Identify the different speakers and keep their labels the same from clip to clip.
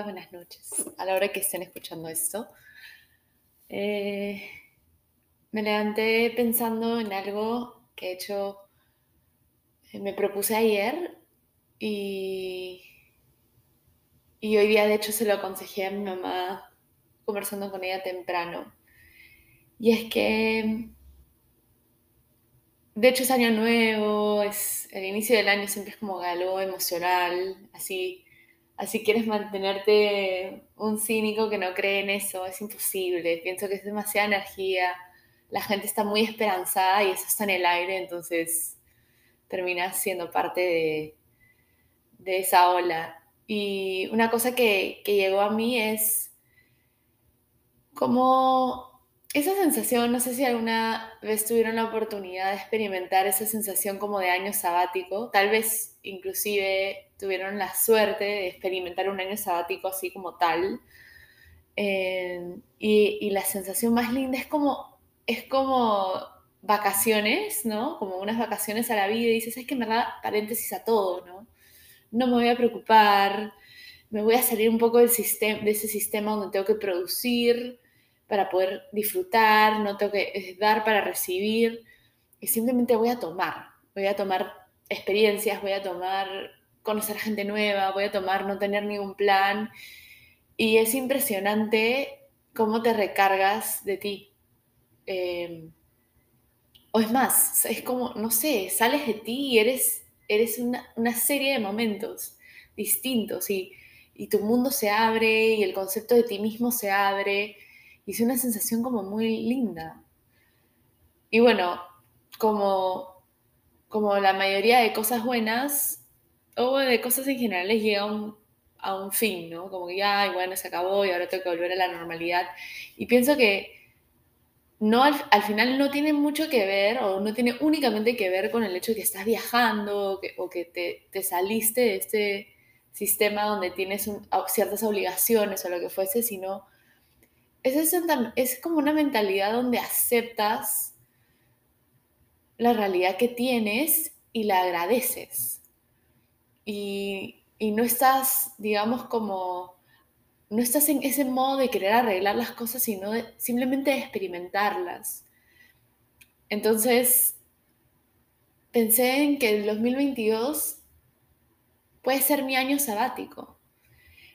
Speaker 1: buenas noches, a la hora que estén escuchando esto. Eh, me levanté pensando en algo que he hecho, eh, me propuse ayer y, y hoy día de hecho se lo aconsejé a mi mamá conversando con ella temprano. Y es que de hecho, es año nuevo, es el inicio del año siempre es como galó emocional, así, así quieres mantenerte un cínico que no cree en eso, es imposible, pienso que es demasiada energía, la gente está muy esperanzada y eso está en el aire, entonces terminas siendo parte de, de esa ola. Y una cosa que, que llegó a mí es como esa sensación, no sé si alguna vez tuvieron la oportunidad de experimentar esa sensación como de año sabático, tal vez inclusive tuvieron la suerte de experimentar un año sabático así como tal. Eh, y, la sensación más linda es como, es como vacaciones, ¿no? Como unas vacaciones a la vida y dices, es que me da paréntesis a todo, ¿no? No me voy a preocupar, me voy a salir un poco del sistema, de ese sistema donde tengo que producir, para poder disfrutar, no tengo que dar para recibir, y simplemente voy a tomar, voy a tomar experiencias, voy a tomar conocer gente nueva, voy a tomar no tener ningún plan, y es impresionante cómo te recargas de ti. Em, o es más, es como, no sé, sales de ti y eres, eres una, una serie de momentos distintos y, y tu mundo se abre y el concepto de ti mismo se abre y es una sensación como muy linda. Y bueno, como, como la mayoría de cosas buenas, o de cosas en general, les llega a un fin, ¿no? Como que ya, bueno, se acabó y ahora tengo que volver a la normalidad. Y pienso que no al, final no tiene mucho que ver o no tiene únicamente que ver con el hecho de que estás viajando o que, te, te, saliste de este sistema donde tienes ciertas obligaciones o lo que fuese, sino es, como una mentalidad donde aceptas la realidad que tienes y la agradeces. Y, no estás, digamos, como, no estás en ese modo de querer arreglar las cosas, sino simplemente de experimentarlas. Entonces, pensé en que el 2022 puede ser mi año sabático,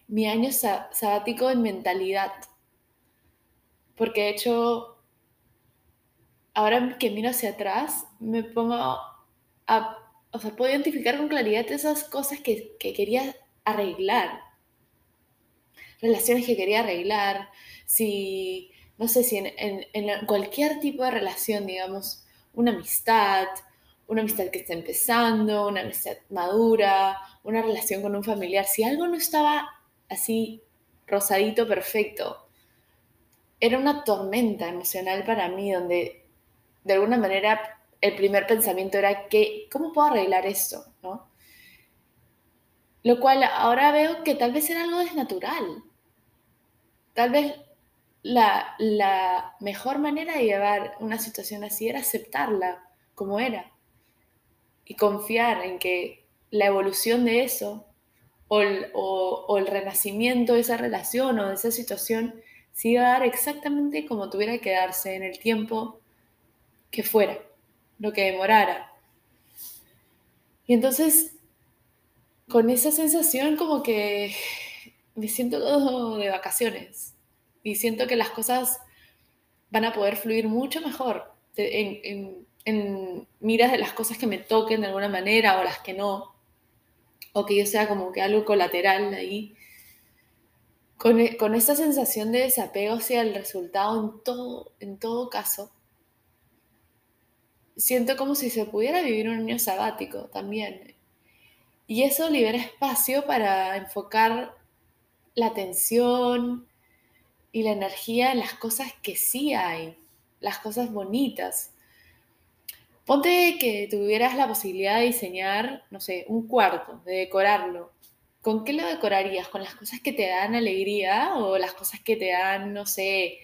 Speaker 1: mi año sabático en mentalidad porque de hecho, ahora que miro hacia atrás, me pongo a, o sea, puedo identificar con claridad esas cosas que, quería arreglar, relaciones que quería arreglar, si, no sé, si en, cualquier tipo de relación, digamos, una amistad, una amistad que está empezando, una amistad madura, una relación con un familiar, si algo no estaba así rosadito, perfecto, era una tormenta emocional para mí, donde de alguna manera el primer pensamiento era que, ¿cómo puedo arreglar esto? ¿no? Lo cual ahora veo que tal vez era algo desnatural. Tal vez la, la mejor manera de llevar una situación así era aceptarla como era y confiar en que la evolución de eso o el, o el renacimiento de esa relación o de esa situación se iba a dar exactamente como tuviera que darse en el tiempo que fuera, lo que demorara. Y entonces, con esa sensación como que me siento de vacaciones y siento que las cosas van a poder fluir mucho mejor en, en miras de las cosas que me toquen de alguna manera o las que no, o que yo sea como que algo colateral ahí con, e, con esta sensación de desapego hacia el resultado en todo, en todo caso, siento como si se pudiera vivir un año sabático también. Y eso libera espacio para enfocar la atención y la energía en las cosas que sí hay, las cosas bonitas. Ponte que tuvieras la posibilidad de diseñar, no sé, un cuarto, de decorarlo, ¿con qué lo decorarías? ¿Con las cosas que te dan alegría o las cosas que te dan, no sé,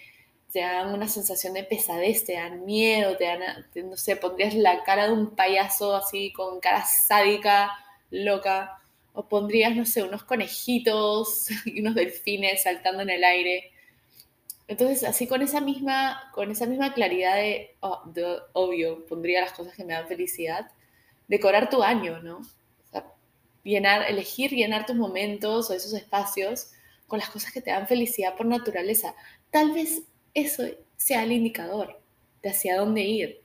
Speaker 1: te dan una sensación de pesadez, te dan miedo, te dan, no sé, pondrías la cara de un payaso así con cara sádica, loca, o pondrías, no sé, unos conejitos y unos delfines saltando en el aire. Entonces, así con esa misma, con esa misma claridad de, oh, de, obvio, pondría las cosas que me dan felicidad, decorar tu año, ¿no? Llenar, elegir llenar tus momentos o esos espacios con las cosas que te dan felicidad por naturaleza. Tal vez eso sea el indicador de hacia dónde ir.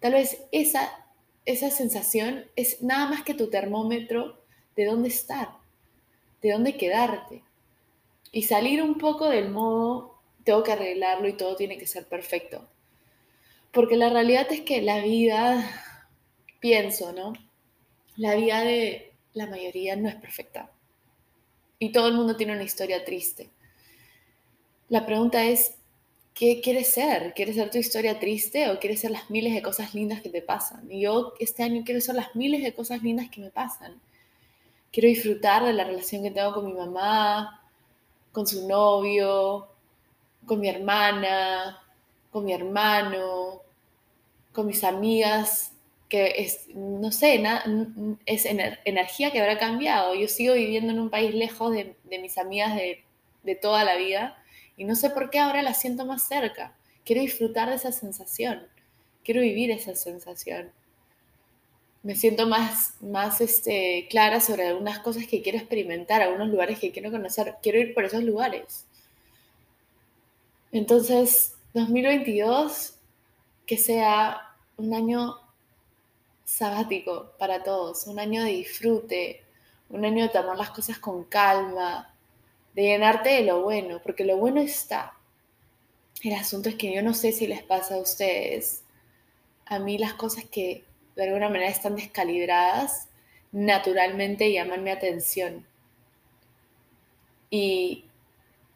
Speaker 1: Tal vez esa, esa sensación es nada más que tu termómetro de dónde estar, de dónde quedarte. Y salir un poco del modo, tengo que arreglarlo y todo tiene que ser perfecto. Porque la realidad es que la vida, pienso, ¿no? La vida de la mayoría no es perfecta. Y todo el mundo tiene una historia triste. La pregunta es, ¿qué quieres ser? ¿Quieres ser tu historia triste o quieres ser las miles de cosas lindas que te pasan? Y yo este año quiero ser las miles de cosas lindas que me pasan quiero disfrutar de la relación que tengo con mi mamá, con su novio, con mi hermana, con mi hermano, con mis amigas, es, no sé, es energía que habrá cambiado. Yo sigo viviendo en un país lejos de, mis amigas de, toda la vida y no sé por qué ahora las siento más cerca. Quiero disfrutar de esa sensación, quiero vivir esa sensación me siento más, más este, clara sobre algunas cosas que quiero experimentar, algunos lugares que quiero conocer. Quiero ir por esos lugares. Entonces, 2022, que sea un año sabático para todos, un año de disfrute, un año de tomar las cosas con calma, de llenarte de lo bueno, porque lo bueno está. El asunto es que yo no sé si les pasa a ustedes. A mí las cosas que de alguna manera están descalibradas, naturalmente llaman mi atención. Y,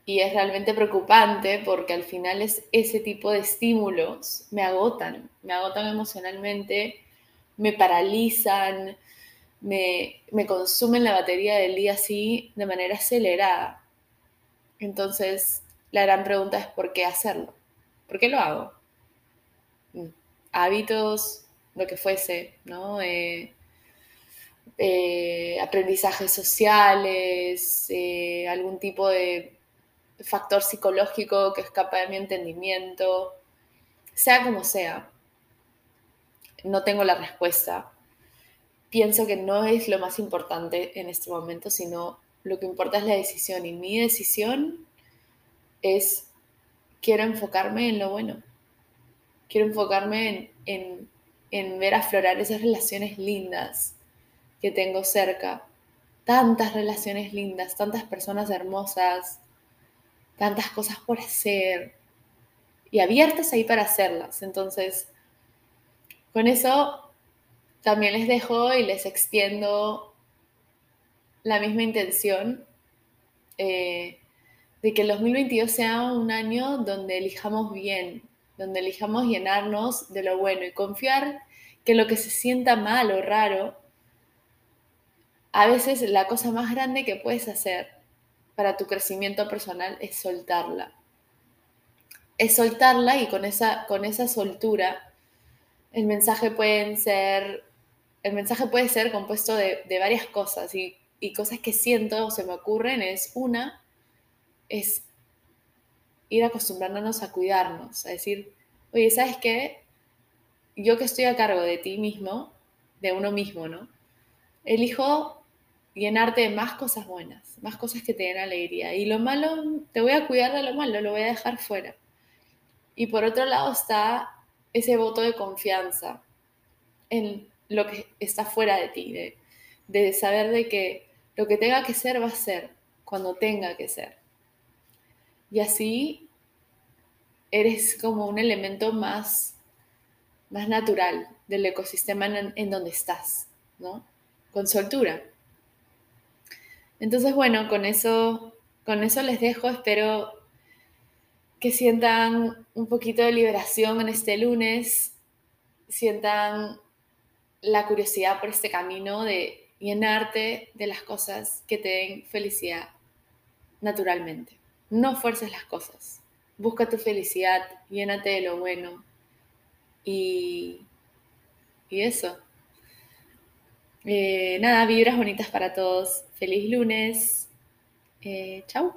Speaker 1: y es realmente preocupante porque al final es ese tipo de estímulos me agotan, me agotan emocionalmente, me paralizan, me, me, consumen la batería del día así de manera acelerada. Entonces, la gran pregunta es ¿por qué hacerlo? ¿Por qué lo hago? Mm, hábitos, lo que fuese, ¿no? Eh, eh, aprendizajes sociales, eh, algún tipo de factor psicológico que escapa de mi entendimiento, sea como sea. No tengo la respuesta. Pienso que no es lo más importante en este momento, sino lo que importa es la decisión. Y mi decisión es, quiero enfocarme en lo bueno. Quiero enfocarme en en ver aflorar esas relaciones lindas que tengo cerca. Tantas relaciones lindas, tantas personas hermosas, tantas cosas por hacer y abiertas ahí para hacerlas. Entonces, con eso también les dejo y les extiendo la misma intención eh, de que el 2022 sea un año donde elijamos bien, donde elijamos llenarnos de lo bueno y confiar que lo que se sienta mal o raro, a veces la cosa más grande que puedes hacer para tu crecimiento personal es soltarla. Es soltarla y con esa, con esa soltura el mensaje pueden ser, el mensaje puede ser compuesto de, varias cosas y, y cosas que siento o se me ocurren es una, es ir acostumbrándonos a cuidarnos, a decir, oye, ¿sabes qué? Yo que estoy a cargo de ti mismo, de uno mismo, ¿no? Elijo llenarte de más cosas buenas, más cosas que te den alegría. Y lo malo, te voy a cuidar de lo malo, lo voy a dejar fuera. Y por otro lado está ese voto de confianza en lo que está fuera de ti, de, saber de que lo que tenga que ser va a ser cuando tenga que ser. Y así eres como un elemento más, más natural del ecosistema en, donde estás, ¿no? Con soltura. Entonces, bueno, con eso, con eso les dejo. Espero que sientan un poquito de liberación en este lunes, sientan la curiosidad por este camino de llenarte de las cosas que te den felicidad naturalmente. No fuerces las cosas busca tu felicidad, llénate de lo bueno y, y eso. Eh, nada, vibras bonitas para todos. Feliz lunes. Eh, chau.